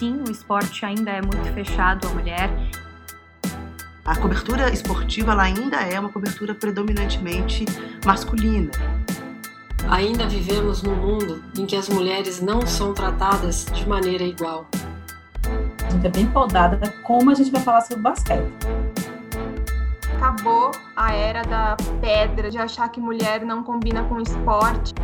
sim, o esporte ainda é muito fechado à mulher. A cobertura esportiva ela ainda é uma cobertura predominantemente masculina. Ainda vivemos num mundo em que as mulheres não são tratadas de maneira igual. A gente é bem podada como a gente vai falar sobre basquete. Acabou a era da pedra, de achar que mulher não combina com esporte.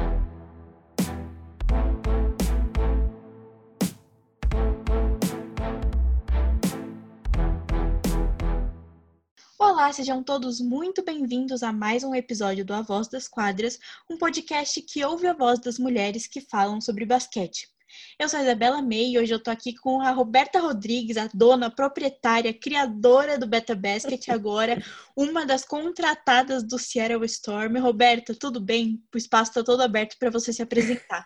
Olá, sejam todos muito bem-vindos a mais um episódio do A Voz das Quadras, um podcast que ouve a voz das mulheres que falam sobre basquete. Eu sou a Isabela May e hoje eu tô aqui com a Roberta Rodrigues, a dona, proprietária, criadora do Beta Basket, agora uma das contratadas do Seattle Storm. Roberta, tudo bem? O espaço está todo aberto para você se apresentar.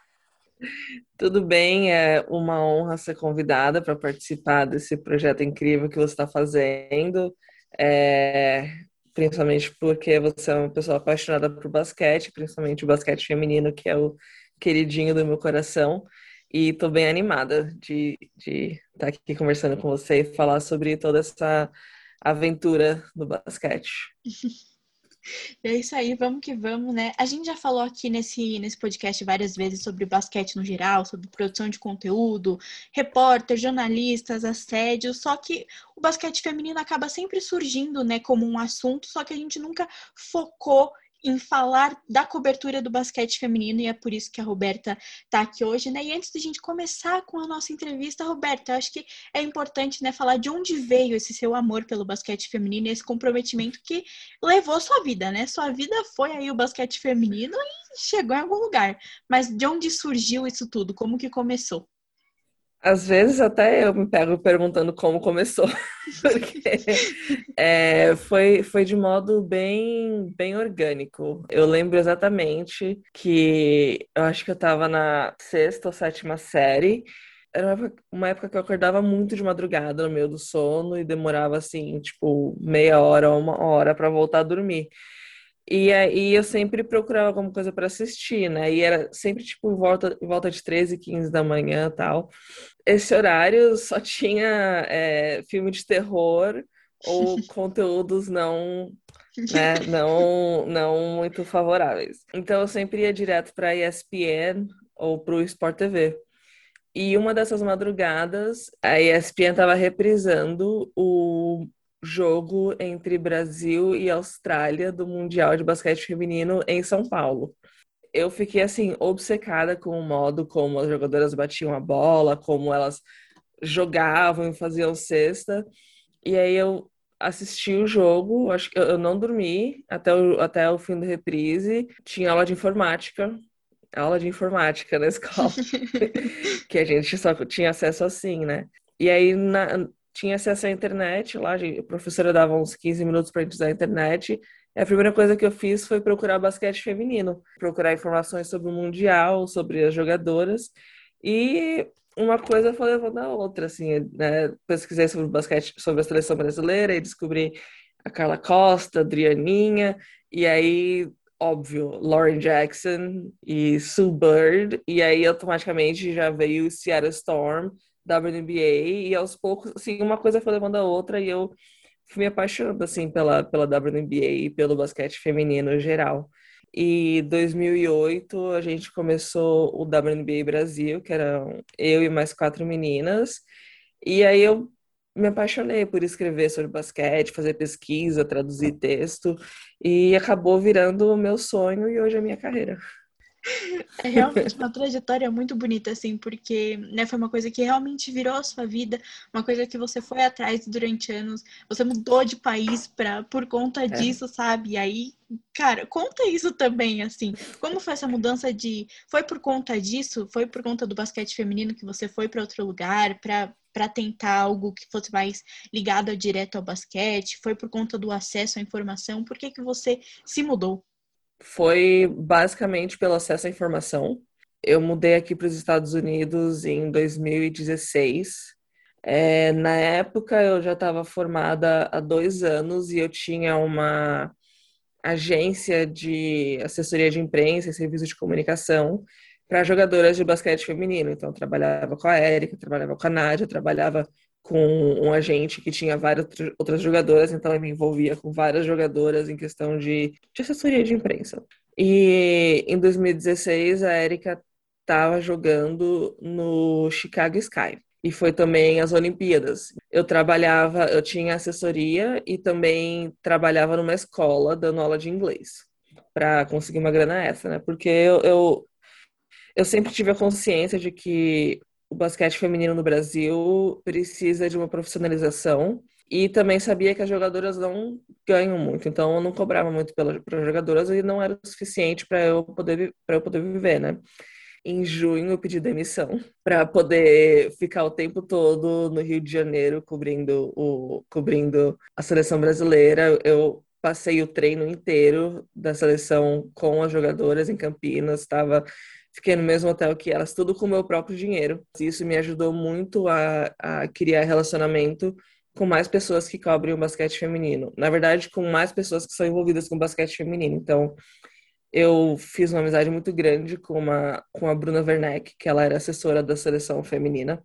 Tudo bem, é uma honra ser convidada para participar desse projeto incrível que você está fazendo é, principalmente porque você é uma pessoa apaixonada por basquete, principalmente o basquete feminino, que é o queridinho do meu coração. E estou bem animada de estar tá aqui conversando com você e falar sobre toda essa aventura do basquete. É isso aí, vamos que vamos, né? A gente já falou aqui nesse, nesse podcast várias vezes sobre basquete no geral, sobre produção de conteúdo, repórter, jornalistas, assédio, só que o basquete feminino acaba sempre surgindo, né, como um assunto, só que a gente nunca focou em falar da cobertura do basquete feminino e é por isso que a Roberta está aqui hoje, né? E antes de a gente começar com a nossa entrevista, Roberta, eu acho que é importante, né, falar de onde veio esse seu amor pelo basquete feminino e esse comprometimento que levou sua vida, né? Sua vida foi aí o basquete feminino e chegou em algum lugar. Mas de onde surgiu isso tudo? Como que começou? Às vezes até eu me pego perguntando como começou, porque é, foi, foi de modo bem, bem orgânico. Eu lembro exatamente que eu acho que eu estava na sexta ou sétima série. Era uma época, uma época que eu acordava muito de madrugada no meio do sono e demorava assim, tipo, meia hora ou uma hora para voltar a dormir. E aí eu sempre procurava alguma coisa para assistir, né? E era sempre tipo em volta, em volta de 13, 15 da manhã tal. Esse horário só tinha é, filme de terror ou conteúdos não, né, não, não muito favoráveis. Então eu sempre ia direto para ESPN ou para o Sport TV. E uma dessas madrugadas, a ESPN estava reprisando o jogo entre Brasil e Austrália do Mundial de Basquete Feminino em São Paulo. Eu fiquei assim obcecada com o modo como as jogadoras batiam a bola, como elas jogavam e faziam cesta. E aí eu assisti o jogo, acho que eu não dormi até o, até o fim do reprise. Tinha aula de informática, aula de informática na escola, que a gente só tinha acesso assim, né? E aí, na, tinha acesso à internet lá, a professora dava uns 15 minutos para gente usar a internet. A primeira coisa que eu fiz foi procurar basquete feminino, procurar informações sobre o Mundial, sobre as jogadoras. E uma coisa foi levando a outra, assim, né? Pesquisei sobre basquete, sobre a seleção brasileira e descobri a Carla Costa, a Adrianinha, e aí, óbvio, Lauren Jackson e Sue Bird, e aí automaticamente já veio o Seattle Storm, WNBA e aos poucos, assim, uma coisa foi levando a outra e eu me apaixonando, assim, pela, pela WNBA e pelo basquete feminino em geral. E 2008 a gente começou o WNBA Brasil, que eram eu e mais quatro meninas. E aí eu me apaixonei por escrever sobre basquete, fazer pesquisa, traduzir texto, e acabou virando o meu sonho e hoje é a minha carreira. É realmente uma trajetória muito bonita, assim, porque né, foi uma coisa que realmente virou a sua vida, uma coisa que você foi atrás durante anos, você mudou de país pra, por conta é. disso, sabe? E aí, cara, conta isso também, assim. Como foi essa mudança de. Foi por conta disso? Foi por conta do basquete feminino que você foi para outro lugar, para para tentar algo que fosse mais ligado direto ao basquete? Foi por conta do acesso à informação? Por que, que você se mudou? Foi basicamente pelo acesso à informação. Eu mudei aqui para os Estados Unidos em 2016. É, na época eu já estava formada há dois anos e eu tinha uma agência de assessoria de imprensa e serviço de comunicação para jogadoras de basquete feminino. Então, trabalhava com a Érica, trabalhava com a Nádia, trabalhava com um agente que tinha várias outras jogadoras, então eu me envolvia com várias jogadoras em questão de, de assessoria de imprensa. E em 2016, a Érica estava jogando no Chicago Sky. E foi também as Olimpíadas. Eu trabalhava, eu tinha assessoria e também trabalhava numa escola dando aula de inglês para conseguir uma grana extra, né? Porque eu, eu, eu sempre tive a consciência de que o basquete feminino no Brasil precisa de uma profissionalização e também sabia que as jogadoras não ganham muito, então eu não cobrava muito pelas jogadoras e não era o suficiente para eu poder para eu poder viver, né? Em junho eu pedi demissão para poder ficar o tempo todo no Rio de Janeiro cobrindo o cobrindo a seleção brasileira. Eu passei o treino inteiro da seleção com as jogadoras em Campinas, estava fiquei no mesmo hotel que elas, tudo com o meu próprio dinheiro. Isso me ajudou muito a, a criar relacionamento com mais pessoas que cobrem o basquete feminino. Na verdade, com mais pessoas que são envolvidas com o basquete feminino. Então, eu fiz uma amizade muito grande com, uma, com a Bruna Werneck, que ela era assessora da seleção feminina,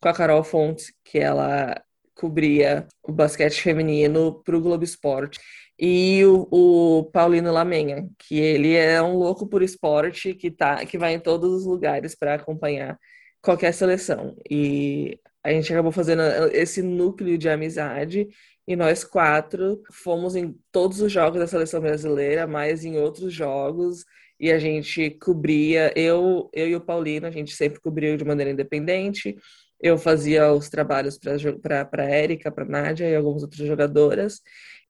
com a Carol Fontes, que ela cobria o basquete feminino para o Globo Esporte e o, o, Paulino Lamenha, que ele é um louco por esporte que tá que vai em todos os lugares para acompanhar qualquer seleção. E a gente acabou fazendo esse núcleo de amizade e nós quatro fomos em todos os jogos da seleção brasileira, mais em outros jogos, e a gente cobria, eu, eu e o Paulino, a gente sempre cobriu de maneira independente. Eu fazia os trabalhos para a Érica, para Nádia e algumas outras jogadoras.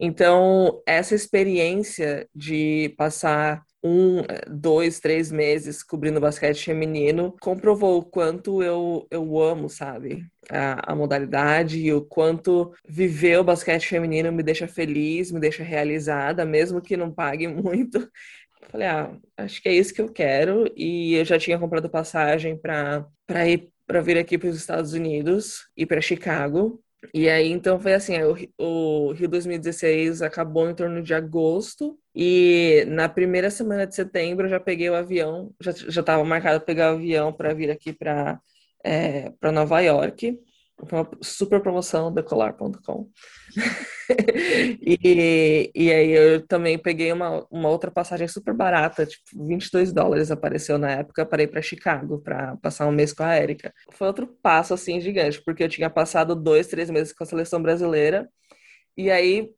Então, essa experiência de passar um, dois, três meses cobrindo basquete feminino comprovou o quanto eu, eu amo, sabe? A, a modalidade e o quanto viver o basquete feminino me deixa feliz, me deixa realizada, mesmo que não pague muito. Falei, ah, acho que é isso que eu quero. E eu já tinha comprado passagem para ir para vir aqui para os Estados Unidos e para Chicago. E aí, então, foi assim, o, Rio 2016 acabou em torno de agosto, e na primeira semana de setembro eu já peguei o avião, já estava marcado pegar o avião para vir aqui para é, Nova York. Foi uma super promoção da Colar.com. e, e aí eu também peguei uma, uma outra passagem super barata, tipo 22 dólares apareceu na época, parei para Chicago para passar um mês com a Erika. Foi outro passo assim gigante, porque eu tinha passado dois, três meses com a seleção brasileira, e aí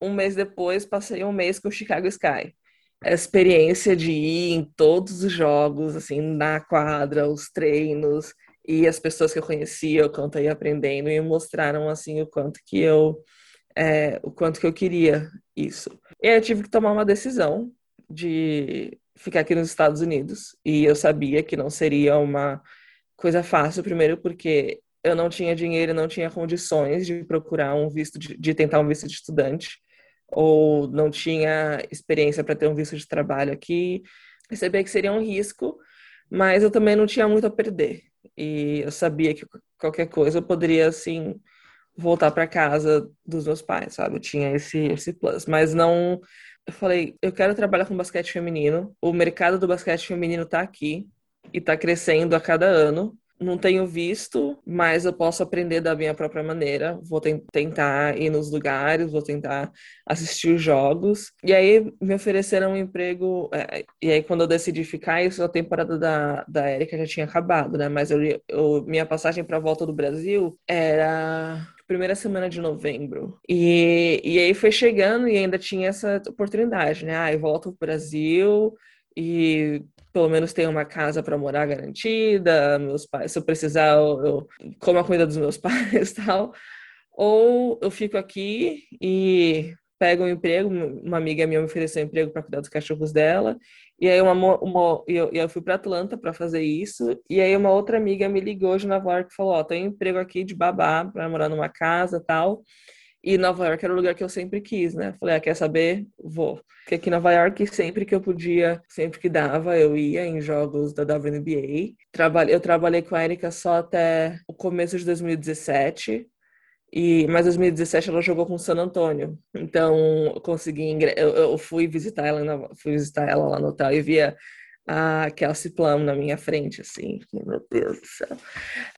um mês depois passei um mês com o Chicago Sky. A experiência de ir em todos os jogos, assim, na quadra, os treinos, e as pessoas que eu conhecia, o quanto eu ia aprendendo, e mostraram, assim, o quanto que eu é, o quanto que eu queria isso. E eu tive que tomar uma decisão de ficar aqui nos Estados Unidos. E eu sabia que não seria uma coisa fácil, primeiro porque eu não tinha dinheiro, não tinha condições de procurar um visto, de, de tentar um visto de estudante, ou não tinha experiência para ter um visto de trabalho aqui. Eu que seria um risco, mas eu também não tinha muito a perder. E eu sabia que qualquer coisa eu poderia, assim, voltar para casa dos meus pais, sabe? Eu tinha esse, esse plus. Mas não. Eu falei, eu quero trabalhar com basquete feminino. O mercado do basquete feminino tá aqui e tá crescendo a cada ano. Não tenho visto, mas eu posso aprender da minha própria maneira. Vou tentar ir nos lugares, vou tentar assistir os jogos. E aí me ofereceram um emprego. É, e aí, quando eu decidi ficar, isso a temporada da, da Erika já tinha acabado, né? Mas eu, eu minha passagem para a volta do Brasil era primeira semana de novembro. E, e aí foi chegando e ainda tinha essa oportunidade, né? Ah, eu volto pro Brasil e pelo menos tenho uma casa para morar garantida, meus pais, se eu precisar, eu, como a comida dos meus pais tal. Ou eu fico aqui e pego um emprego, uma amiga minha me ofereceu um emprego para cuidar dos cachorros dela, e aí uma, uma eu, eu fui para Atlanta para fazer isso, e aí uma outra amiga me ligou de Nova York e falou, ó, oh, tem um emprego aqui de babá para morar numa casa, tal. E Nova York era o lugar que eu sempre quis, né? Falei, ah, quer saber? Vou. Porque aqui em Nova York, sempre que eu podia, sempre que dava, eu ia em jogos da WNBA. Trabalhei, eu trabalhei com a Erika só até o começo de 2017. E, mas 2017 ela jogou com o San Antônio. Então, eu consegui eu, eu, fui visitar ela, na... fui visitar ela lá no hotel e via a Kelsey Plum na minha frente, assim, meu Deus do céu.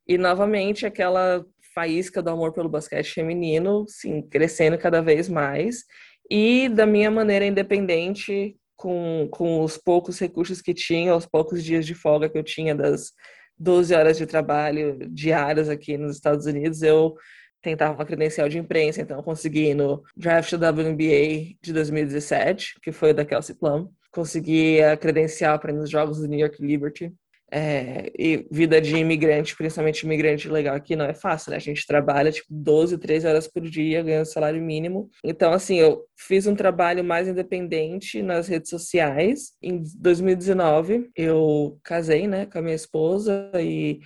E novamente aquela faísca do amor pelo basquete feminino, sim, crescendo cada vez mais. E da minha maneira independente, com, com os poucos recursos que tinha, os poucos dias de folga que eu tinha das 12 horas de trabalho diárias aqui nos Estados Unidos, eu tentava uma credencial de imprensa, então consegui no draft da WNBA de 2017, que foi da Kelsey Plum. Consegui a credencial para ir nos jogos do New York Liberty. É, e vida de imigrante, principalmente imigrante legal aqui, não é fácil, né? A gente trabalha tipo 12, 13 horas por dia, ganhando salário mínimo. Então, assim, eu fiz um trabalho mais independente nas redes sociais. Em 2019, eu casei, né, com a minha esposa e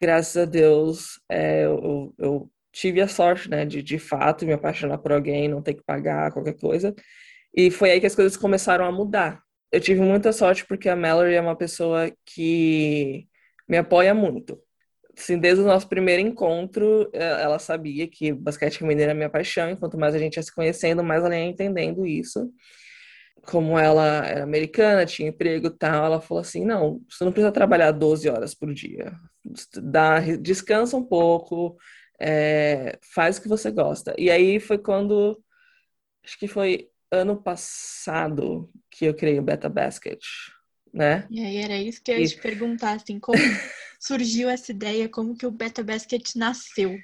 graças a Deus é, eu, eu tive a sorte, né, de de fato me apaixonar por alguém, não ter que pagar qualquer coisa. E foi aí que as coisas começaram a mudar. Eu tive muita sorte porque a Mallory é uma pessoa que me apoia muito. Assim, desde o nosso primeiro encontro, é, ela sabia que basquete feminino era minha paixão, e quanto mais a gente ia se conhecendo, mais ela ia entendendo isso. Como ela era americana, tinha emprego e tal, ela falou assim: não, você não precisa trabalhar 12 horas por dia. Dá, descansa um pouco, é, faz o que você gosta. E aí foi quando, acho que foi ano passado que eu criei o Beta Basket, né? E aí era isso que eu ia e... te perguntar, assim, como surgiu essa ideia, como que o Beta Basket nasceu?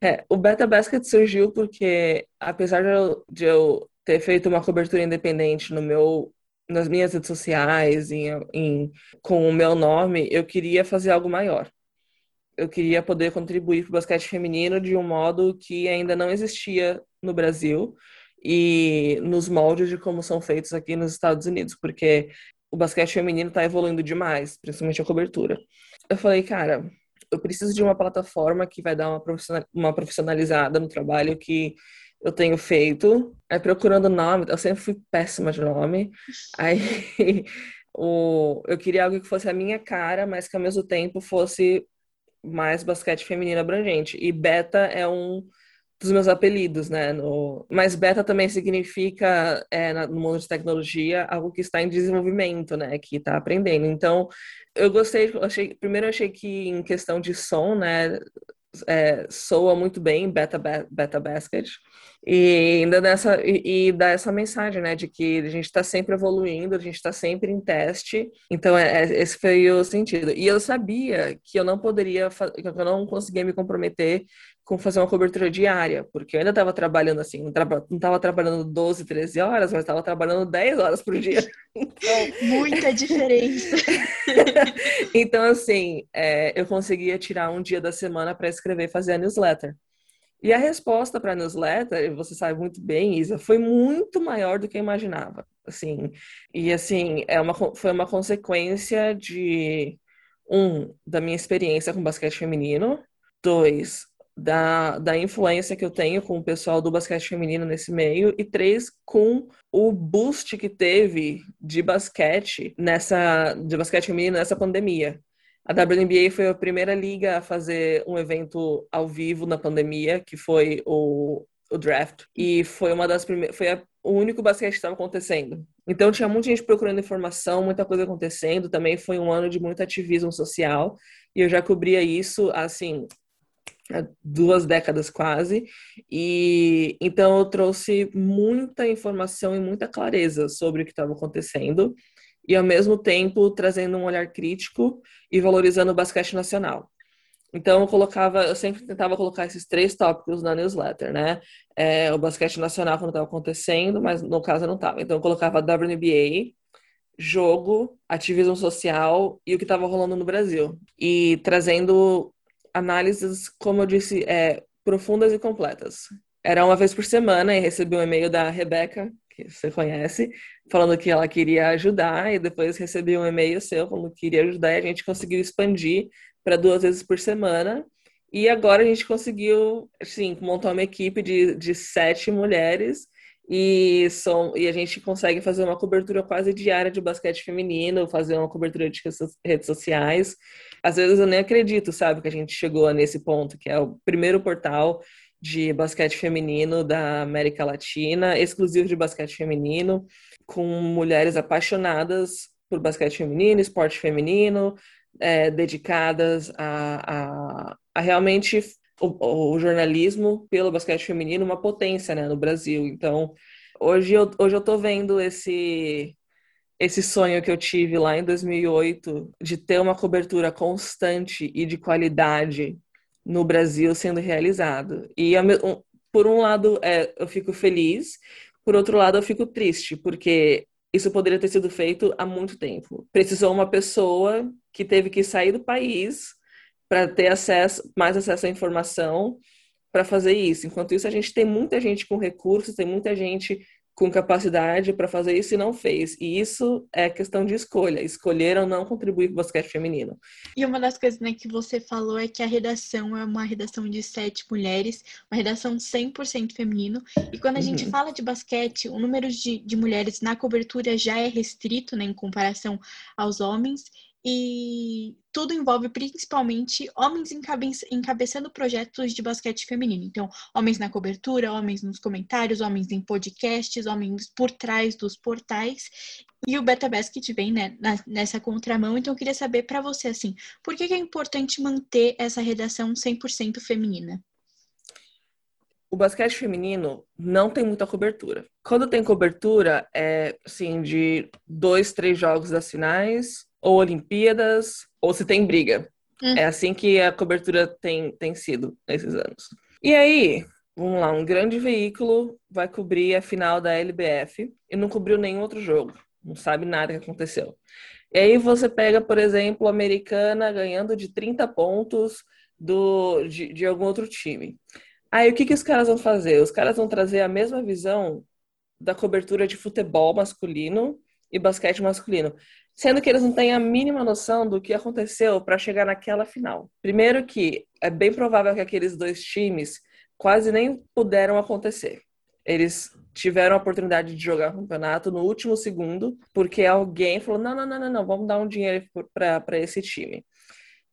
É, o Beta Basket surgiu porque, apesar de eu, de eu, ter feito uma cobertura independente no meu, nas minhas redes sociais, em, em, com o meu nome, eu queria fazer algo maior eu queria poder contribuir para o basquete feminino de um modo que ainda não existia no Brasil e nos moldes de como são feitos aqui nos Estados Unidos, porque o basquete feminino está evoluindo demais, principalmente a cobertura. Eu falei, cara, eu preciso de uma plataforma que vai dar uma, profissionalizada no trabalho que eu tenho feito. Aí procurando nome, eu sempre fui péssima de nome. Aí o, eu queria algo que fosse a minha cara, mas que ao mesmo tempo fosse mais basquete feminino abrangente. E beta é um dos meus apelidos, né? No... Mas beta também significa, é, no mundo de tecnologia, algo que está em desenvolvimento, né? Que está aprendendo. Então, eu gostei, achei, primeiro achei que em questão de som, né? É, soa muito bem beta, beta basket e ainda nessa e, e dá essa mensagem né de que a gente está sempre evoluindo a gente está sempre em teste então é, é, esse foi o sentido e eu sabia que eu não poderia que eu não conseguia me comprometer com fazer uma cobertura diária, porque eu ainda estava trabalhando assim, não estava trabalhando 12, 13 horas, mas estava trabalhando 10 horas por dia. Então... Muita diferença. então, assim, é, eu conseguia tirar um dia da semana para escrever e fazer a newsletter. E a resposta para a newsletter, você sabe muito bem, Isa, foi muito maior do que eu imaginava. Assim, e assim, é uma, foi uma consequência de um, da minha experiência com basquete feminino, dois, da, da influência que eu tenho com o pessoal do basquete feminino nesse meio, e três, com o boost que teve de basquete nessa de basquete feminino nessa pandemia. A WNBA foi a primeira liga a fazer um evento ao vivo na pandemia, que foi o, o draft, e foi uma das primeiras, foi a, o único basquete que estava acontecendo. Então tinha muita gente procurando informação, muita coisa acontecendo. Também foi um ano de muito ativismo social, e eu já cobria isso assim duas décadas quase, e então eu trouxe muita informação e muita clareza sobre o que estava acontecendo, e ao mesmo tempo trazendo um olhar crítico e valorizando o basquete nacional. Então eu colocava, eu sempre tentava colocar esses três tópicos na newsletter, né? É, o basquete nacional quando estava acontecendo, mas no caso não estava. Então eu colocava WNBA, jogo, ativismo social e o que estava rolando no Brasil. E trazendo análises, como eu disse, é, profundas e completas. Era uma vez por semana e recebi um e-mail da Rebeca, que você conhece, falando que ela queria ajudar, e depois recebi um e-mail seu falando que queria ajudar, e a gente conseguiu expandir para duas vezes por semana. E agora a gente conseguiu, assim, montar uma equipe de, de sete mulheres e, são, e a gente consegue fazer uma cobertura quase diária de basquete feminino, fazer uma cobertura de redes sociais. Às vezes eu nem acredito, sabe, que a gente chegou nesse ponto, que é o primeiro portal de basquete feminino da América Latina, exclusivo de basquete feminino, com mulheres apaixonadas por basquete feminino, esporte feminino, é, dedicadas a, a, a realmente o, o, jornalismo pelo basquete feminino uma potência né, no Brasil. Então, hoje eu, hoje eu tô vendo esse esse sonho que eu tive lá em 2008 de ter uma cobertura constante e de qualidade no Brasil sendo realizado. E por um lado é, eu fico feliz, por outro lado eu fico triste, porque isso poderia ter sido feito há muito tempo. Precisou uma pessoa que teve que sair do país para ter acesso, mais acesso à informação para fazer isso. Enquanto isso, a gente tem muita gente com recursos, tem muita gente com capacidade para fazer isso e não fez. E isso é questão de escolha. Escolheram não contribuir para o basquete feminino. E uma das coisas né, que você falou é que a redação é uma redação de sete mulheres, uma redação 100% feminino. E quando a uhum. gente fala de basquete, o número de, de mulheres na cobertura já é restrito né, em comparação aos homens e tudo envolve principalmente homens encabe encabeçando projetos de basquete feminino. Então, homens na cobertura, homens nos comentários, homens em podcasts, homens por trás dos portais. E o Beta Basket vem né, nessa contramão. Então, eu queria saber para você, assim, por que é importante manter essa redação 100% feminina? o basquete feminino não tem muita cobertura. Quando tem cobertura, é assim, de dois, três jogos das finais, ou Olimpíadas, ou se tem briga. Hum. É assim que a cobertura tem, tem sido nesses anos. E aí, vamos lá, um grande veículo vai cobrir a final da LBF e não cobriu nenhum outro jogo. Não sabe nada que aconteceu. E aí você pega, por exemplo, a americana ganhando de 30 pontos do, de, de algum outro time. Aí o que, que os caras vão fazer? Os caras vão trazer a mesma visão da cobertura de futebol masculino e basquete masculino, sendo que eles não têm a mínima noção do que aconteceu para chegar naquela final. Primeiro que é bem provável que aqueles dois times quase nem puderam acontecer. Eles tiveram a oportunidade de jogar o campeonato no último segundo, porque alguém falou: não, não, não, não, não vamos dar um dinheiro para esse time.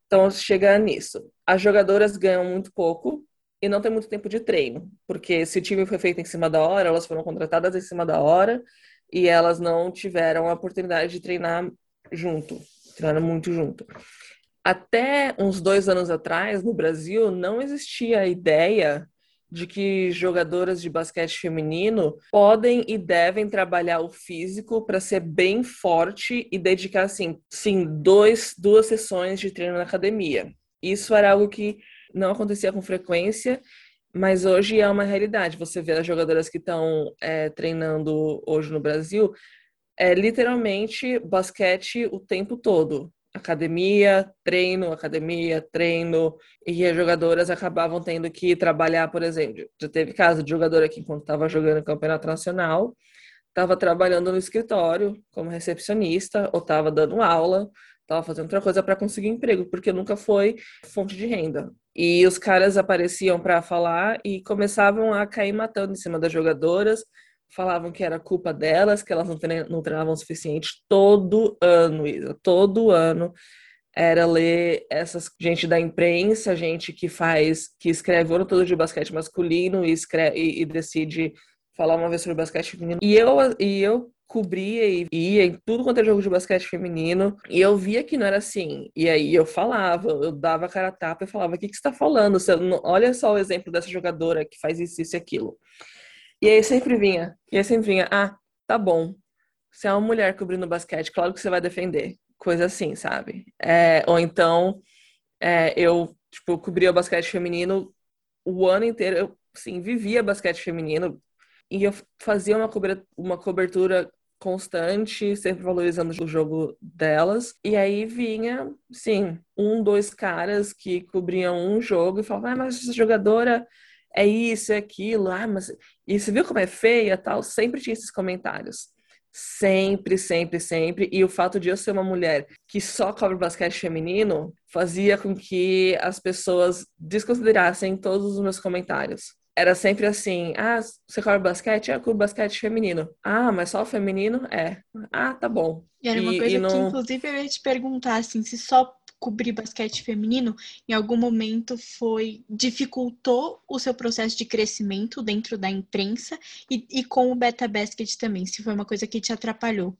Então, chega nisso. As jogadoras ganham muito pouco, e não tem muito tempo de treino, porque se o time foi feito em cima da hora, elas foram contratadas em cima da hora e elas não tiveram a oportunidade de treinar junto, treinar muito junto. Até uns dois anos atrás, no Brasil, não existia a ideia de que jogadoras de basquete feminino podem e devem trabalhar o físico para ser bem forte e dedicar assim, sim, dois, duas sessões de treino na academia. Isso era algo que não acontecia com frequência, mas hoje é uma realidade. Você vê as jogadoras que estão é, treinando hoje no Brasil, é literalmente basquete o tempo todo. Academia, treino, academia, treino. E as jogadoras acabavam tendo que trabalhar, por exemplo. Já teve caso de jogadora que, enquanto estava jogando campeonato nacional, estava trabalhando no escritório como recepcionista ou estava dando aula estava fazendo outra coisa para conseguir emprego, porque nunca foi fonte de renda. E os caras apareciam para falar e começavam a cair matando em cima das jogadoras, falavam que era culpa delas, que elas não, não treinavam o suficiente todo ano, Isa, todo ano era ler essas gente da imprensa, gente que faz, que escreve o ano todo de basquete masculino e, escreve, e, e decide falar uma vez sobre basquete feminino. E eu, e eu cobria e ia em tudo quanto é jogo de basquete feminino, e eu via que não era assim. E aí eu falava, eu dava a cara a tapa e falava: o que, que você está falando? Você não... Olha só o exemplo dessa jogadora que faz isso, isso e aquilo. E aí sempre vinha, e aí sempre vinha: ah, tá bom. Você é uma mulher cobrindo basquete, claro que você vai defender. Coisa assim, sabe? É, ou então, é, eu, tipo, cobria o basquete feminino o ano inteiro. Eu, sim, vivia basquete feminino, e eu fazia uma cobertura, uma cobertura constante, sempre valorizando o jogo delas. E aí vinha, sim, um, dois caras que cobriam um jogo e falavam, ah, mas essa jogadora é isso, é aquilo, ah, mas e você viu como é feia tal? Sempre tinha esses comentários. Sempre, sempre, sempre. E o fato de eu ser uma mulher que só cobre basquete feminino fazia com que as pessoas desconsiderassem todos os meus comentários era sempre assim: ah, você cobre basquete? É, cobre basquete feminino. Ah, mas só o feminino? É. Ah, tá bom. E era uma e, coisa e não... que, inclusive, eu ia te perguntar, assim, se só cobrir basquete feminino em algum momento foi dificultou o seu processo de crescimento dentro da imprensa e, e com o Beta Basket também, se foi uma coisa que te atrapalhou.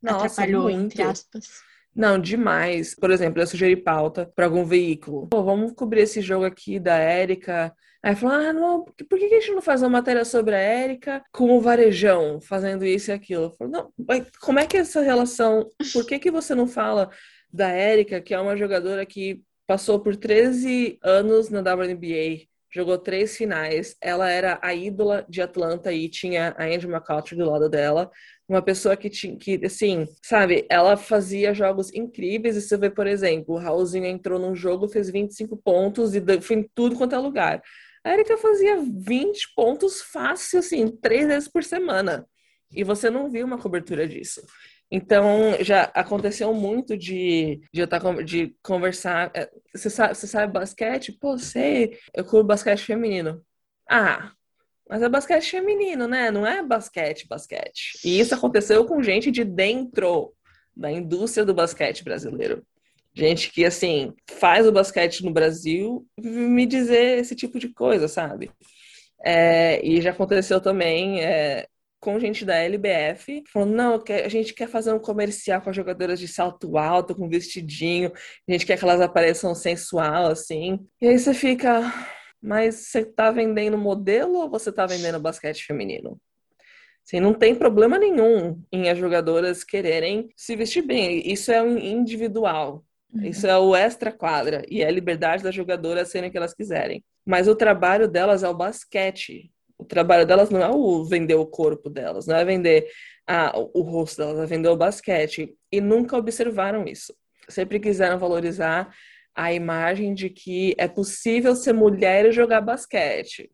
Nossa, atrapalhou, muito. entre aspas. Não, demais. Por exemplo, eu sugeri pauta para algum veículo. Pô, vamos cobrir esse jogo aqui da Érica. Aí falou: ah, não, por que a gente não faz uma matéria sobre a Érica com o Varejão, fazendo isso e aquilo? Falei, não, como é que é essa relação? Por que, que você não fala da Érica, que é uma jogadora que passou por 13 anos na WNBA, jogou três finais, ela era a ídola de Atlanta e tinha a Angie McCautry do lado dela uma pessoa que tinha que, assim, sabe, ela fazia jogos incríveis. E você vê, por exemplo, o Raulzinho entrou num jogo, fez 25 pontos e foi em tudo quanto é lugar. A Erika fazia 20 pontos fácil, assim, três vezes por semana. E você não viu uma cobertura disso. Então, já aconteceu muito de, de, eu tá, de conversar. É, você sabe, você sabe basquete? Pô, sei, eu cubro basquete feminino. Ah, mas é basquete feminino, né? Não é basquete, basquete. E isso aconteceu com gente de dentro da indústria do basquete brasileiro. Gente que, assim, faz o basquete no Brasil me dizer esse tipo de coisa, sabe? É, e já aconteceu também é, com gente da LBF, falando, não, a gente quer fazer um comercial com as jogadoras de salto alto, com vestidinho, a gente quer que elas apareçam sensual, assim. E aí você fica, mas você está vendendo modelo ou você está vendendo basquete feminino? Assim, não tem problema nenhum em as jogadoras quererem se vestir bem. Isso é um individual. Uhum. Isso é o extra quadra. E é a liberdade das jogadoras serem o que elas quiserem. Mas o trabalho delas é o basquete. O trabalho delas não é o vender o corpo delas, não é vender ah, o rosto delas, é vender o basquete. E nunca observaram isso. Sempre quiseram valorizar a imagem de que é possível ser mulher e jogar basquete.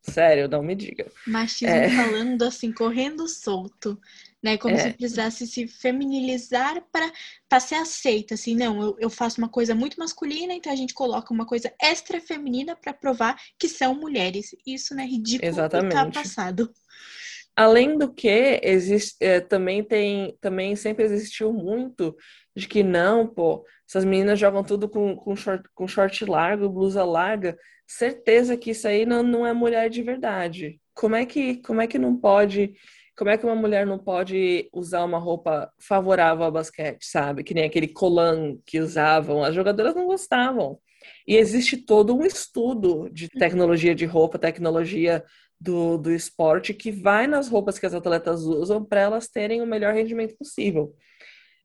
Sério, não me diga. Machismo é... falando assim, correndo solto, né? Como é... se precisasse se feminilizar para ser aceita. Assim, não, eu, eu faço uma coisa muito masculina, então a gente coloca uma coisa extra feminina para provar que são mulheres. Isso, né? Ridículo Exatamente. tá passado. Além do que, existe, é, também tem, também sempre existiu muito de que não, pô, essas meninas jogam tudo com, com, short, com short largo, blusa larga, certeza que isso aí não, não é mulher de verdade. Como é que, como é que não pode, como é que uma mulher não pode usar uma roupa favorável ao basquete, sabe? Que nem aquele colan que usavam, as jogadoras não gostavam. E existe todo um estudo de tecnologia de roupa, tecnologia do, do esporte que vai nas roupas que as atletas usam para elas terem o melhor rendimento possível.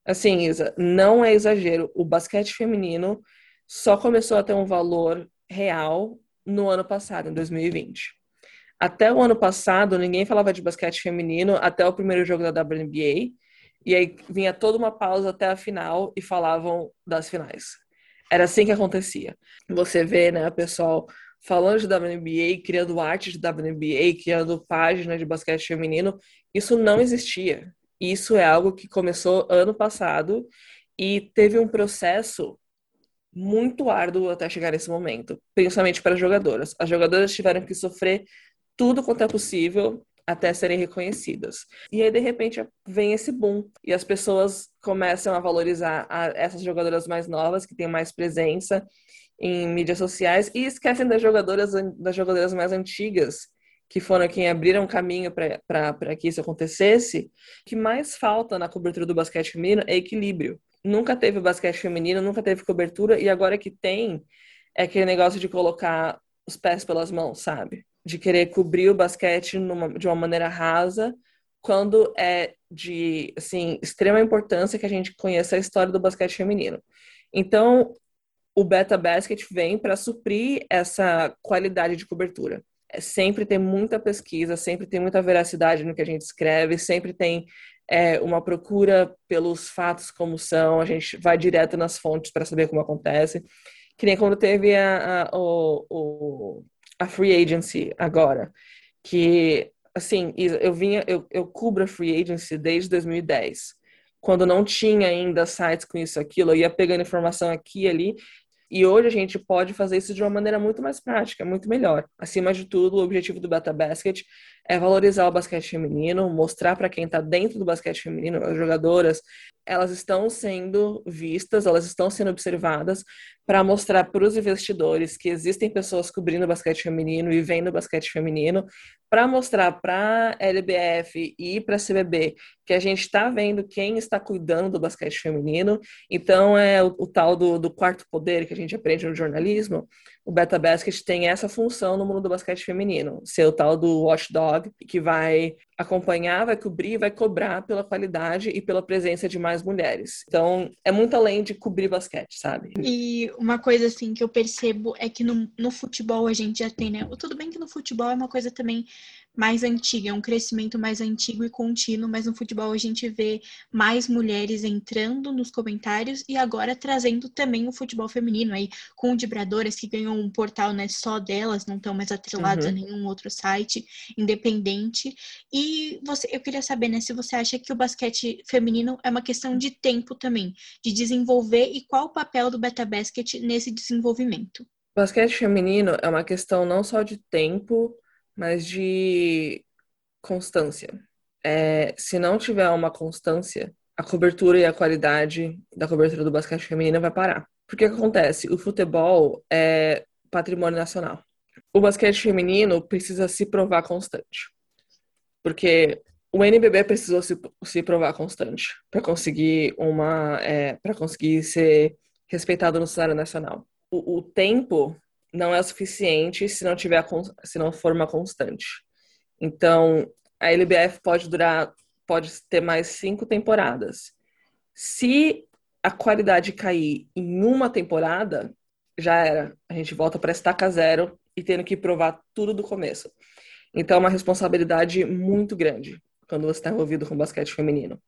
Assim, Isa, não é exagero. O basquete feminino só começou a ter um valor real no ano passado, em 2020. Até o ano passado, ninguém falava de basquete feminino até o primeiro jogo da WNBA. E aí vinha toda uma pausa até a final e falavam das finais. Era assim que acontecia. Você vê, né, pessoal falando de WNBA, criando arte de WNBA, criando páginas de basquete feminino, isso não existia. Isso é algo que começou ano passado e teve um processo muito árduo até chegar nesse momento, principalmente para as jogadoras. As jogadoras tiveram que sofrer tudo quanto é possível até serem reconhecidas. E aí, de repente, vem esse boom e as pessoas começam a valorizar a, essas jogadoras mais novas, que têm mais presença, em mídias sociais e esquecem das jogadoras, das jogadoras mais antigas, que foram quem abriram caminho para que isso acontecesse. O que mais falta na cobertura do basquete feminino é equilíbrio. Nunca teve basquete feminino, nunca teve cobertura, e agora que tem, é aquele negócio de colocar os pés pelas mãos, sabe? De querer cobrir o basquete numa, de uma maneira rasa, quando é de assim extrema importância que a gente conheça a história do basquete feminino. Então, o Beta Basket vem para suprir essa qualidade de cobertura. É, sempre tem muita pesquisa, sempre tem muita veracidade no que a gente escreve, sempre tem é, uma procura pelos fatos como são, a gente vai direto nas fontes para saber como acontece. Que nem quando teve a, a, o, o, a Free Agency agora, que, assim, eu vinha, eu, eu cubro a Free Agency desde 2010 quando não tinha ainda sites com isso aquilo, eu ia pegando informação aqui e ali e hoje a gente pode fazer isso de uma maneira muito mais prática, muito melhor. Acima de tudo, o objetivo do Beta Basket é valorizar o basquete feminino, mostrar para quem está dentro do basquete feminino, as jogadoras, elas estão sendo vistas, elas estão sendo observadas para mostrar para os investidores que existem pessoas cobrindo o basquete feminino e vendo o basquete feminino, para mostrar para a LBF e para a CBB que a gente está vendo quem está cuidando do basquete feminino. Então, é o, o tal do, do, quarto poder que a gente aprende no jornalismo. O Beta Basket tem essa função no mundo do basquete feminino, ser o tal do watchdog, que vai acompanhar, vai cobrir, vai cobrar pela qualidade e pela presença de mais mulheres. Então, é muito além de cobrir basquete, sabe? E uma coisa assim que eu percebo é que no, no futebol a gente já tem, né? Tudo bem que no futebol é uma coisa também mais antiga, é um crescimento mais antigo e contínuo, mas no futebol a gente vê mais mulheres entrando nos comentários e agora trazendo também o futebol feminino aí, com vibradoras que ganham um portal né, só delas, não estão mais atreladas uhum. a nenhum outro site independente. E você, eu queria saber, né, se você acha que o basquete feminino é uma questão de tempo também, de desenvolver e qual o papel do Beta Basket nesse desenvolvimento. Basquete feminino é uma questão não só de tempo, mas de constância. É, se não tiver uma constância, a cobertura e a qualidade da cobertura do basquete feminino vai parar. Porque que acontece? O futebol é patrimônio nacional. O basquete feminino precisa se provar constante. Porque o NBB precisou se, se provar constante para conseguir uma é, para conseguir ser respeitado no cenário nacional. O, o tempo não é o suficiente se não tiver se não for uma constante. Então, a LBF pode durar, pode ter mais cinco temporadas. Se a qualidade cair em uma temporada, já era. A gente volta para estaca zero e tendo que provar tudo do começo. Então, é uma responsabilidade muito grande quando você está envolvido com basquete feminino.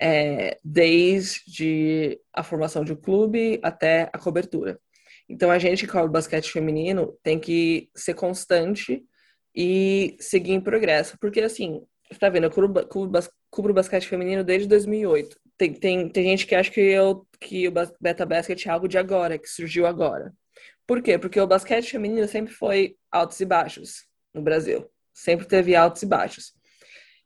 É, desde a formação de um clube até a cobertura. Então, a gente que cobre basquete feminino tem que ser constante e seguir em progresso. Porque, assim, tá vendo, eu cubro, cubro, cubro basquete feminino desde 2008. Tem, tem, tem gente que acha que, eu, que o Beta Basket é algo de agora, que surgiu agora. Por quê? Porque o basquete feminino sempre foi altos e baixos no Brasil. Sempre teve altos e baixos.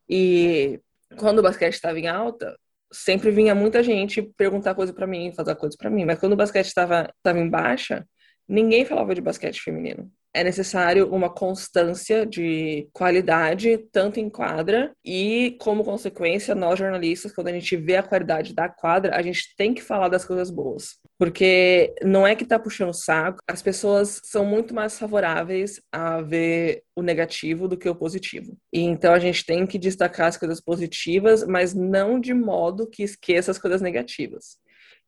E quando o basquete estava em alta, sempre vinha muita gente perguntar coisa para mim, fazer coisa para mim, mas quando o basquete estava em baixa, ninguém falava de basquete feminino. É necessário uma constância de qualidade, tanto em quadra, e como consequência, nós jornalistas, quando a gente vê a qualidade da quadra, a gente tem que falar das coisas boas. Porque não é que tá puxando o saco, as pessoas são muito mais favoráveis a ver o negativo do que o positivo. E então a gente tem que destacar as coisas positivas, mas não de modo que esqueça as coisas negativas.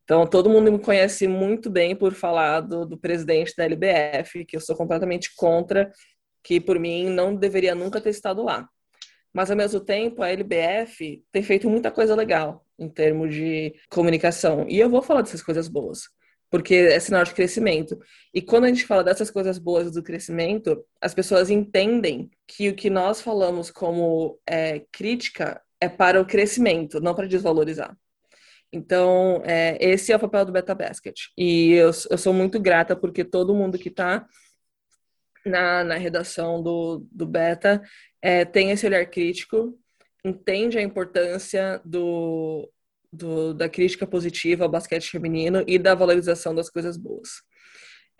Então, todo mundo me conhece muito bem por falar do, do, presidente da LBF, que eu sou completamente contra, que por mim não deveria nunca ter estado lá. Mas, ao mesmo tempo, a LBF tem feito muita coisa legal em termos de comunicação. E eu vou falar dessas coisas boas, porque é sinal de crescimento. E quando a gente fala dessas coisas boas do crescimento, as pessoas entendem que o que nós falamos como é, crítica é para o crescimento, não para desvalorizar. Então, é, esse é o papel do Beta Basket. E eu, eu sou muito grata porque todo mundo que está na, na redação do, do Beta é, tem esse olhar crítico, entende a importância do, do, da crítica positiva ao basquete feminino e da valorização das coisas boas.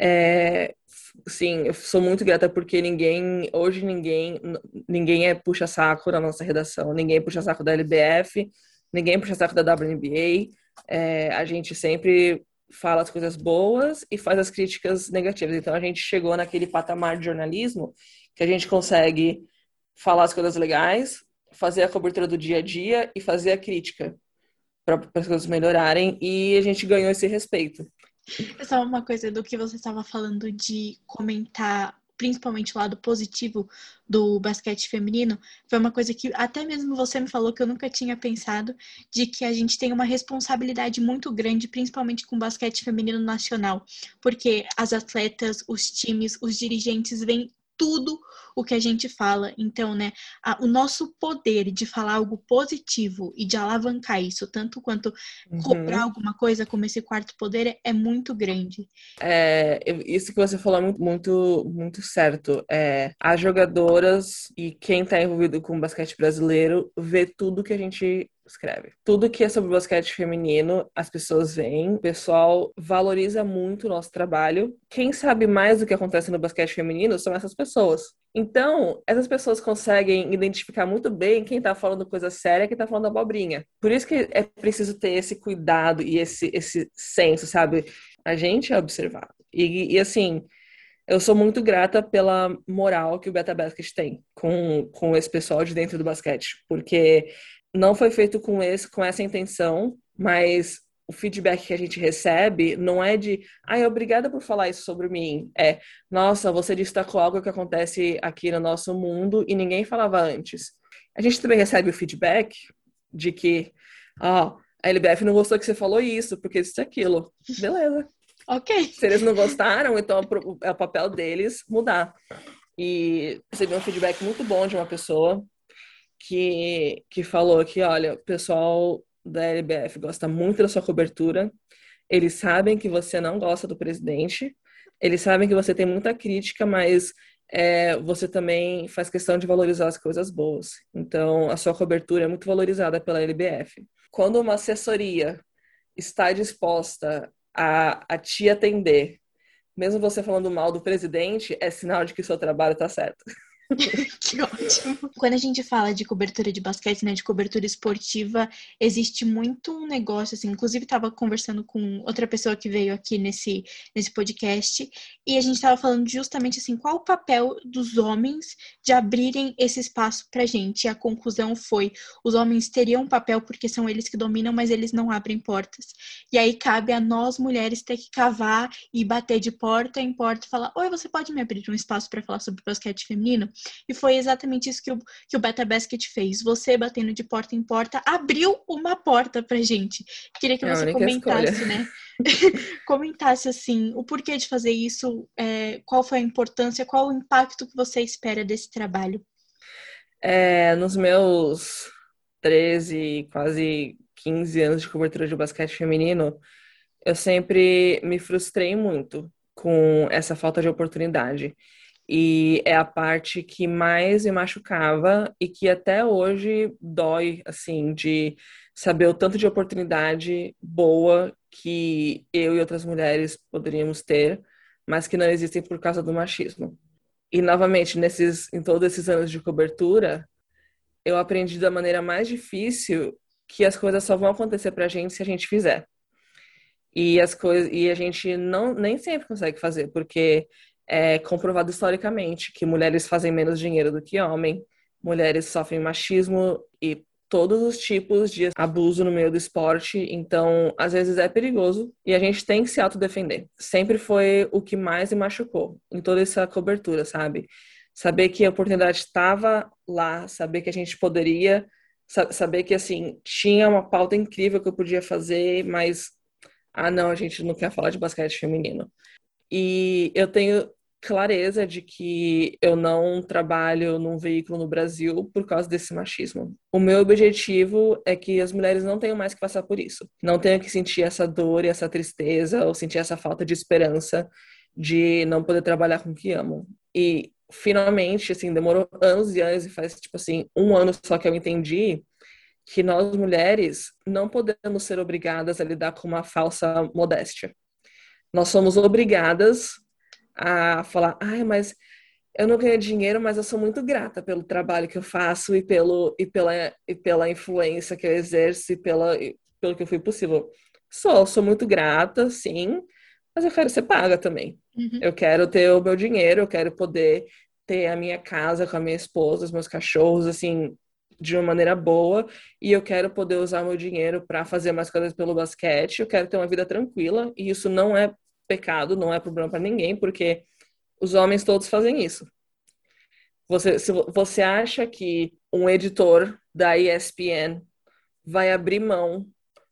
É, sim, eu sou muito grata porque ninguém, hoje ninguém, ninguém é puxa-saco na nossa redação, ninguém puxa-saco da LBF, ninguém puxa saco da WNBA. É, a gente sempre fala as coisas boas e faz as críticas negativas. Então a gente chegou naquele patamar de jornalismo que a gente consegue falar as coisas legais, fazer a cobertura do dia a dia e fazer a crítica para as coisas melhorarem e a gente ganhou esse respeito. Só uma coisa do que você estava falando de comentar principalmente o lado positivo do basquete feminino, foi uma coisa que até mesmo você me falou que eu nunca tinha pensado, de que a gente tem uma responsabilidade muito grande, principalmente com o basquete feminino nacional, porque as atletas, os times, os dirigentes veem tudo o que a gente fala. Então, né, a, o nosso poder de falar algo positivo e de alavancar isso, tanto quanto Uhum. cobrar alguma coisa, como esse quarto poder, é, é muito grande. É, isso que você falou é muito, muito, muito certo. É, as jogadoras e quem está envolvido com o basquete brasileiro vê tudo que a gente escreve. Tudo que é sobre basquete feminino, as pessoas veem. O pessoal valoriza muito o nosso trabalho. Quem sabe mais do que acontece no basquete feminino são essas pessoas. Então, essas pessoas conseguem identificar muito bem quem tá falando coisa séria e quem tá falando abobrinha. Por isso que é preciso ter esse cuidado e esse, esse senso, sabe? A gente é observado. E, e assim, eu sou muito grata pela moral que o Beta Basket tem com, com esse pessoal de dentro do basquete, porque não foi feito com, esse, com essa intenção, mas o feedback que a gente recebe não é de, ai, obrigada por falar isso sobre mim. É, nossa, você destacou algo que acontece aqui no nosso mundo e ninguém falava antes. A gente também recebe o feedback de que, ó, a LBF não gostou que você falou isso, porque isso e aquilo. Beleza. Ok. Se eles não gostaram, então é o papel deles mudar. E recebi um feedback muito bom de uma pessoa que, que falou que, olha, o pessoal da LBF gosta muito da sua cobertura, eles sabem que você não gosta do presidente, eles sabem que você tem muita crítica, mas é, você também faz questão de valorizar as coisas boas. Então, a sua cobertura é muito valorizada pela LBF. Quando uma assessoria está disposta a, a te atender, mesmo você falando mal do presidente, é sinal de que seu trabalho está certo. que ótimo. Quando a gente fala de cobertura de basquete, né, de cobertura esportiva, existe muito um negócio, assim, inclusive estava conversando com outra pessoa que veio aqui nesse, nesse podcast, e a gente estava falando justamente assim, qual o papel dos homens de abrirem esse espaço pra gente. E a conclusão foi, os homens teriam um papel porque são eles que dominam, mas eles não abrem portas. E aí cabe a nós mulheres ter que cavar e bater de porta em porta e falar: "Oi, você pode me abrir um espaço para falar sobre basquete feminino?" E foi exatamente isso que o, que o Beta Basket fez. Você batendo de porta em porta, abriu uma porta pra gente. Queria que É você comentasse, escolha. né? comentasse assim, o porquê de fazer isso, é, qual foi a importância, qual o impacto que você espera desse trabalho. É, nos meus 13, quase 15 anos de cobertura de basquete feminino, eu sempre me frustrei muito com essa falta de oportunidade. E é a parte que mais me machucava e que até hoje dói, assim, de saber o tanto de oportunidade boa que eu e outras mulheres poderíamos ter, mas que não existem por causa do machismo. E novamente, nesses, em todos esses anos de cobertura, eu aprendi da maneira mais difícil que as coisas só vão acontecer pra gente se a gente fizer. E as coisas e a gente não nem sempre consegue fazer, porque é comprovado historicamente que mulheres fazem menos dinheiro do que homem, mulheres sofrem machismo e todos os tipos de abuso no meio do esporte, então às vezes é perigoso e a gente tem que se autodefender. Sempre foi o que mais me machucou em toda essa cobertura, sabe? Saber que a oportunidade estava lá, saber que a gente poderia, sa- saber que assim tinha uma pauta incrível que eu podia fazer, mas ah não, a gente não quer falar de basquete feminino. E eu tenho clareza de que eu não trabalho num veículo no Brasil por causa desse machismo. O meu objetivo é que as mulheres não tenham mais que passar por isso. Não tenham que sentir essa dor e essa tristeza ou sentir essa falta de esperança de não poder trabalhar com o que amam. E finalmente, assim, demorou anos e anos e faz tipo assim, um ano só que eu entendi que nós mulheres não podemos ser obrigadas a lidar com uma falsa modéstia. Nós somos obrigadas a falar, ai, mas eu não ganho dinheiro, mas eu sou muito grata pelo trabalho que eu faço e pelo e pela e pela influência que eu exerço e pela e pelo que eu fui possível. Sou, sou muito grata, sim, mas eu quero ser paga também. Uhum. Eu quero ter o meu dinheiro, eu quero poder ter a minha casa com a minha esposa, os meus cachorros, assim, de uma maneira boa, e eu quero poder usar o meu dinheiro para fazer mais coisas pelo basquete, eu quero ter uma vida tranquila, e isso não é pecado, não é problema para ninguém, porque os homens todos fazem isso. Você, se vo- você acha que um editor da ESPN vai abrir mão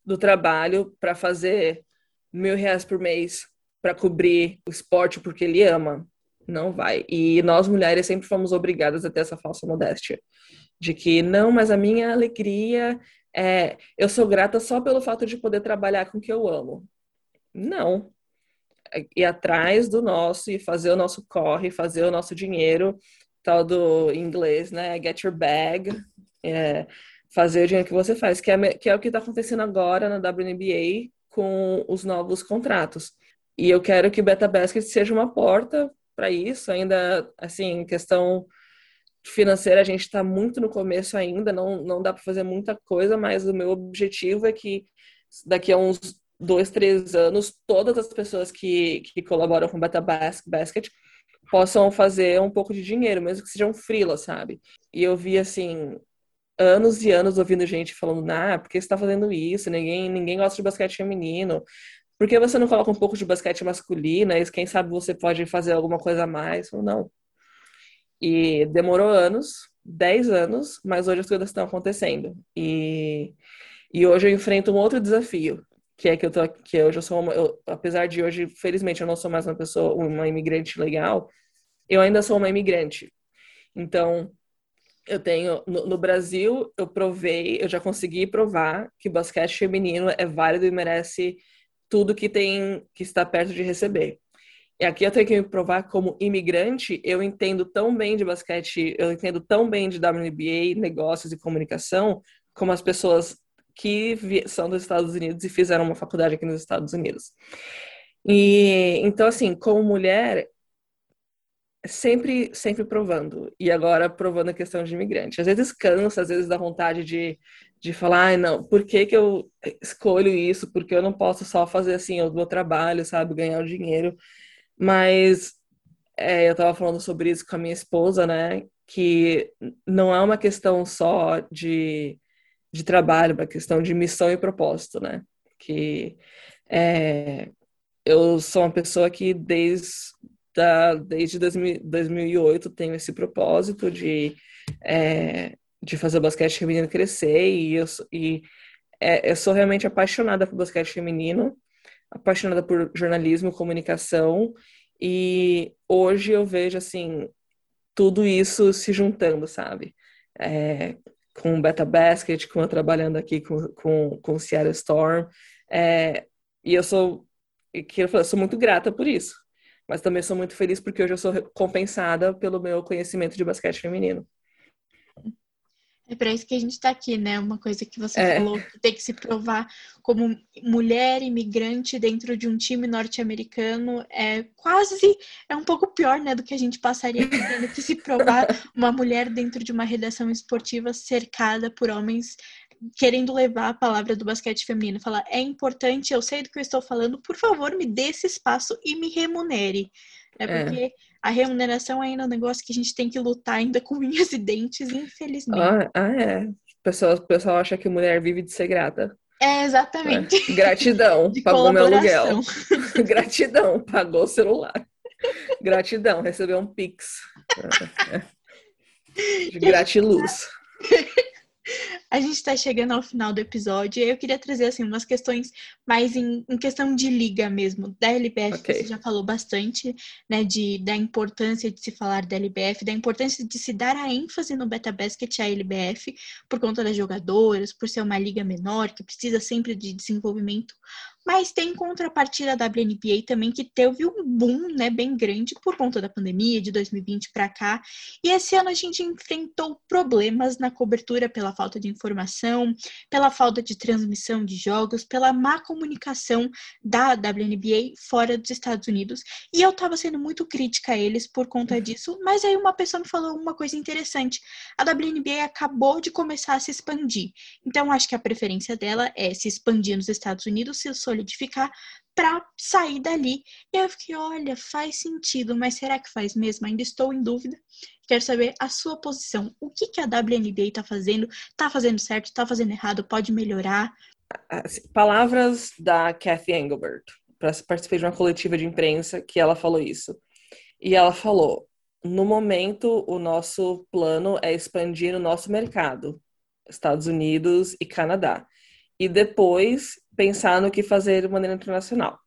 do trabalho para fazer mil reais por mês para cobrir o esporte porque ele ama? Não vai. E nós mulheres sempre fomos obrigadas a ter essa falsa modéstia. De que, não, mas a minha alegria é. Eu sou grata só pelo fato de poder trabalhar com o que eu amo. Não. Ir atrás do nosso e fazer o nosso corre, fazer o nosso dinheiro, tal do inglês, né? Get your bag. É, fazer o dinheiro que você faz, que é, que é o que está acontecendo agora na WNBA com os novos contratos. E eu quero que o Beta Basket seja uma porta para isso. Ainda, assim, questão financeira, a gente está muito no começo ainda, não, não dá para fazer muita coisa, mas o meu objetivo é que daqui a uns dois, três anos, todas as pessoas que, que colaboram com Beta Basket possam fazer um pouco de dinheiro, mesmo que sejam freela, sabe? E eu vi, assim, anos e anos ouvindo gente falando, ah, por que você está fazendo isso? Ninguém, ninguém gosta de basquete feminino. Por que você não coloca um pouco de basquete masculino? E quem sabe você pode fazer alguma coisa a mais? Ou não. E demorou anos, 10 anos, mas hoje as coisas estão acontecendo. E, e hoje eu enfrento um outro desafio, que é que eu tô que hoje eu sou uma, eu, apesar de hoje, felizmente, eu não sou mais uma pessoa, uma imigrante legal, eu ainda sou uma imigrante. Então, eu tenho no, no, Brasil eu provei eu já consegui provar que basquete feminino é válido e merece tudo que tem que está perto de receber e aqui eu tenho que me provar como imigrante eu entendo tão bem de basquete eu entendo tão bem de WNBA negócios e comunicação como as pessoas que são dos Estados Unidos e fizeram uma faculdade aqui nos Estados Unidos e então assim como mulher sempre, sempre provando. E agora provando a questão de imigrante. Às vezes cansa, às vezes dá vontade de, de falar, ai, não, por que, que eu escolho isso? Porque eu não posso só fazer assim o meu trabalho, sabe? Ganhar o dinheiro. Mas é, eu tava falando sobre isso com a minha esposa, né? Que não é uma questão só de, de trabalho, é uma questão de missão e propósito, né? Que é, eu sou uma pessoa que desde da, desde 2000, 2008 tenho esse propósito de, é, de fazer o basquete feminino crescer e eu, e, é, eu sou realmente apaixonada por basquete feminino, apaixonada por jornalismo, comunicação e hoje eu vejo assim tudo isso se juntando, sabe? É, com o Beta Basket, com eu trabalhando aqui com, com, com o Seattle Storm. É, e eu sou, que eu sou muito grata por isso mas também sou muito feliz porque hoje eu sou compensada pelo meu conhecimento de basquete feminino. É para isso que a gente está aqui, né? Uma coisa que você é. falou, que tem que se provar como mulher imigrante dentro de um time norte-americano é quase, é um pouco pior, né, do que a gente passaria tendo que se provar uma mulher dentro de uma redação esportiva cercada por homens querendo levar a palavra do basquete feminino, falar é importante, eu sei do que eu estou falando, por favor, me dê esse espaço e me remunere. É porque é. A remuneração ainda é um negócio que a gente tem que lutar ainda com unhas e dentes, infelizmente. Ah, ah é. O pessoal, o pessoal acha que mulher vive de ser grata. É, exatamente. É. Gratidão, pagou meu aluguel. Gratidão, pagou o celular. Gratidão, recebeu um Pix. É. De gratiluz. A gente está chegando ao final do episódio e eu queria trazer assim umas questões mais em, em questão de liga mesmo. Da LBF, okay. você já falou bastante, né, de, da importância de se falar da LBF, da importância de se dar a ênfase no Beta Basket à LBF, por conta das jogadoras, por ser uma liga menor, que precisa sempre de desenvolvimento mas tem contrapartida da WNBA também, que teve um boom né, bem grande por conta da pandemia de 2020 para cá. E esse ano a gente enfrentou problemas na cobertura pela falta de informação, pela falta de transmissão de jogos, pela má comunicação da WNBA fora dos Estados Unidos. E eu estava sendo muito crítica a eles por conta disso, mas aí uma pessoa me falou uma coisa interessante. A WNBA acabou de começar a se expandir. Então acho que a preferência dela é se expandir nos Estados Unidos, se solidificar para sair dali. E eu fiquei, olha, faz sentido, mas será que faz mesmo? Ainda estou em dúvida. Quero saber a sua posição. O que, que a WNBA está fazendo? Está fazendo certo? Está fazendo errado? Pode melhorar? Palavras da Kathy Engelbert. Participei de uma coletiva de imprensa que ela falou isso. E ela falou: no momento, o nosso plano é expandir o nosso mercado, Estados Unidos e Canadá. E depois pensar no que fazer de maneira internacional.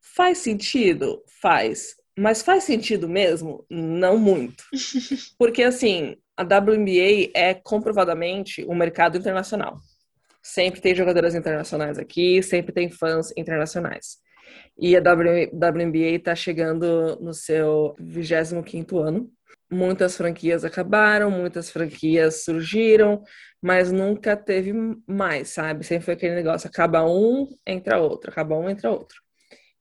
Faz sentido? Faz. Mas faz sentido mesmo? Não muito. Porque, assim, a WNBA é comprovadamente um mercado internacional. Sempre tem jogadoras internacionais aqui, sempre tem fãs internacionais. E a WNBA está chegando no seu 25º ano. Muitas franquias acabaram, muitas franquias surgiram, mas nunca teve mais, sabe? Sempre foi aquele negócio, acaba um, entra outro, acaba um, entra outro.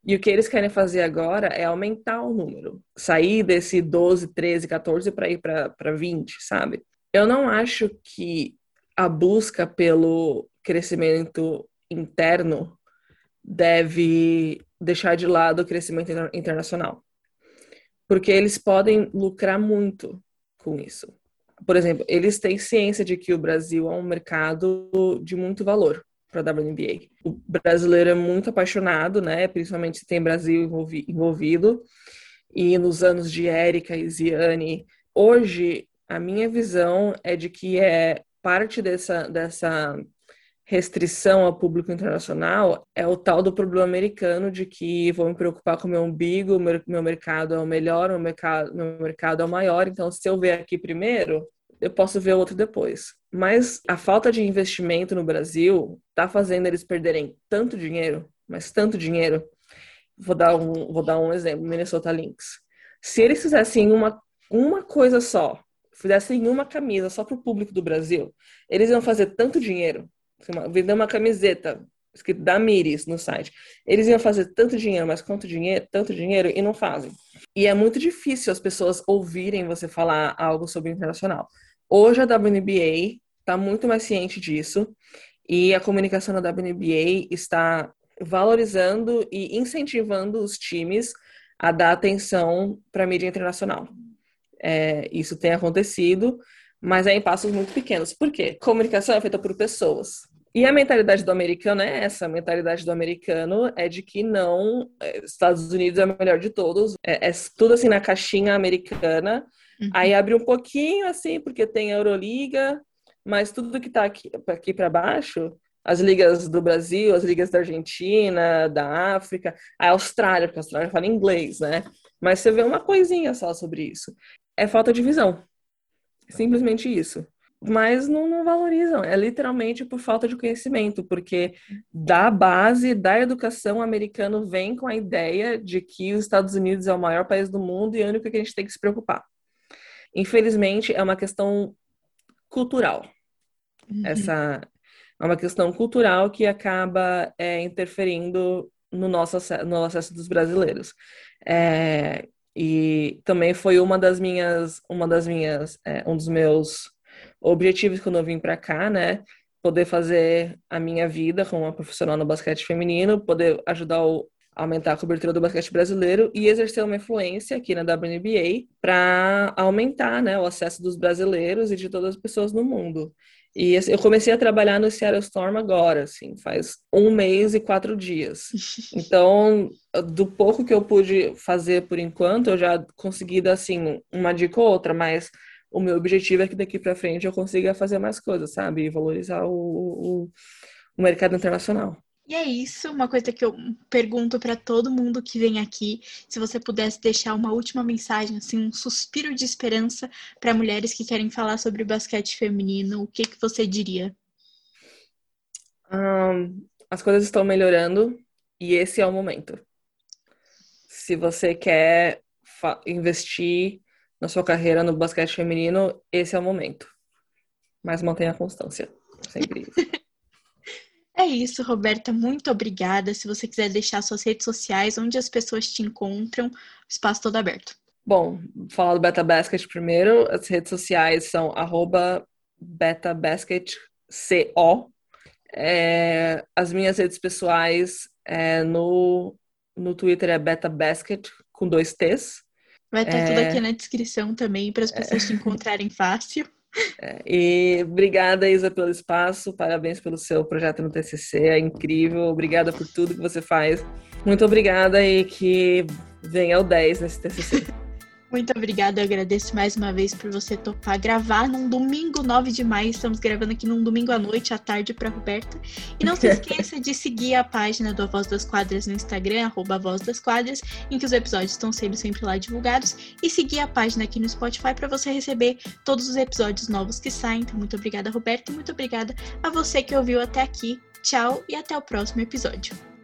E o que eles querem fazer agora é aumentar o número, sair desse 12, 13, 14 para ir para 20, sabe? Eu não acho que a busca pelo crescimento interno deve deixar de lado o crescimento internacional. Porque eles podem lucrar muito com isso. Por exemplo, eles têm ciência de que o Brasil é um mercado de muito valor para a WNBA. O brasileiro é muito apaixonado, né? Principalmente se tem Brasil envolvi envolvido. E nos anos de Érica e Ziane, hoje a minha visão é de que é parte dessa, dessa restrição ao público internacional é o tal do problema americano de que vou me preocupar com meu umbigo, meu, meu mercado é o melhor, meu mercado, meu mercado é o maior, então se eu ver aqui primeiro, eu posso ver outro depois. Mas a falta de investimento no Brasil está fazendo eles perderem tanto dinheiro, mas tanto dinheiro. Vou dar um, vou dar um exemplo, Minnesota Lynx. Se eles fizessem uma, uma coisa só, fizessem uma camisa só para o público do Brasil, eles iam fazer tanto dinheiro vender uma camiseta escrito da Miris no site. Eles iam fazer tanto dinheiro, mas quanto dinheiro, tanto dinheiro e não fazem. E é muito difícil as pessoas ouvirem você falar algo sobre internacional. Hoje a WNBA está muito mais ciente disso e a comunicação da WNBA está valorizando e incentivando os times a dar atenção para a mídia internacional. É, isso tem acontecido mas é em passos muito pequenos. Por quê? Comunicação é feita por pessoas. E a mentalidade do americano é essa. A mentalidade do americano é de que não, é, Estados Unidos é o melhor de todos. É, é tudo assim na caixinha americana. Uhum. Aí abre um pouquinho assim, porque tem a Euroliga, mas tudo que está aqui, aqui para baixo, as ligas do Brasil, as ligas da Argentina, da África, a Austrália, porque a Austrália fala inglês, né? Mas você vê uma coisinha só sobre isso. É falta de visão. Simplesmente isso. Mas não, não, valorizam, é literalmente por falta de conhecimento, porque da base da educação americano vem com a ideia de que os Estados Unidos é o maior país do mundo e é o único que a gente tem que se preocupar. Infelizmente, é uma questão cultural. Uhum. Essa é uma questão cultural que acaba é, interferindo no nosso, no acesso dos brasileiros. É, e também foi uma das minhas, uma das minhas, é, um dos meus objetivos quando eu vim para cá, né? Poder fazer a minha vida como uma profissional no basquete feminino, poder ajudar o aumentar a cobertura do basquete brasileiro e exercer uma influência aqui na WNBA para aumentar né, o acesso dos brasileiros e de todas as pessoas no mundo. E eu comecei a trabalhar no Seattle Storm agora, assim, faz um mês e quatro dias. Então, do pouco que eu pude fazer por enquanto, eu já consegui dar, assim, uma dica ou outra, mas o meu objetivo é que daqui para frente eu consiga fazer mais coisas, sabe? E valorizar o, o, o mercado internacional. E é isso, uma coisa que eu pergunto para todo mundo que vem aqui, se você pudesse deixar uma última mensagem, assim, um suspiro de esperança para mulheres que querem falar sobre basquete feminino, o que que você diria? Um, as coisas estão melhorando e esse é o momento. Se você quer investir na sua carreira no basquete feminino, esse é o momento. Mas mantenha a constância, sempre. É isso, Roberta. Muito obrigada. Se você quiser deixar suas redes sociais, onde as pessoas te encontram, espaço todo aberto. Bom, falar do Beta Basket primeiro. As redes sociais são BetaBasketCO. É, as minhas redes pessoais é, no, no Twitter é BetaBasket com dois T's. Vai estar é... tudo aqui na descrição também para as pessoas te encontrarem fácil. É, e obrigada, Isa, pelo espaço. Parabéns pelo seu projeto no TCC. É incrível. Obrigada por tudo que você faz. Muito obrigada e que venha o 10 nesse TCC. Muito obrigada, eu agradeço mais uma vez por você topar gravar num domingo 9 de maio. Estamos gravando aqui num domingo à noite, à tarde para Roberta. E não se esqueça de seguir a página do A Voz das Quadras no Instagram, arroba Voz das Quadras, em que os episódios estão sendo sempre lá divulgados. E seguir a página aqui no Spotify para você receber todos os episódios novos que saem. Então, muito obrigada, Roberta, e muito obrigada a você que ouviu até aqui. Tchau e até o próximo episódio.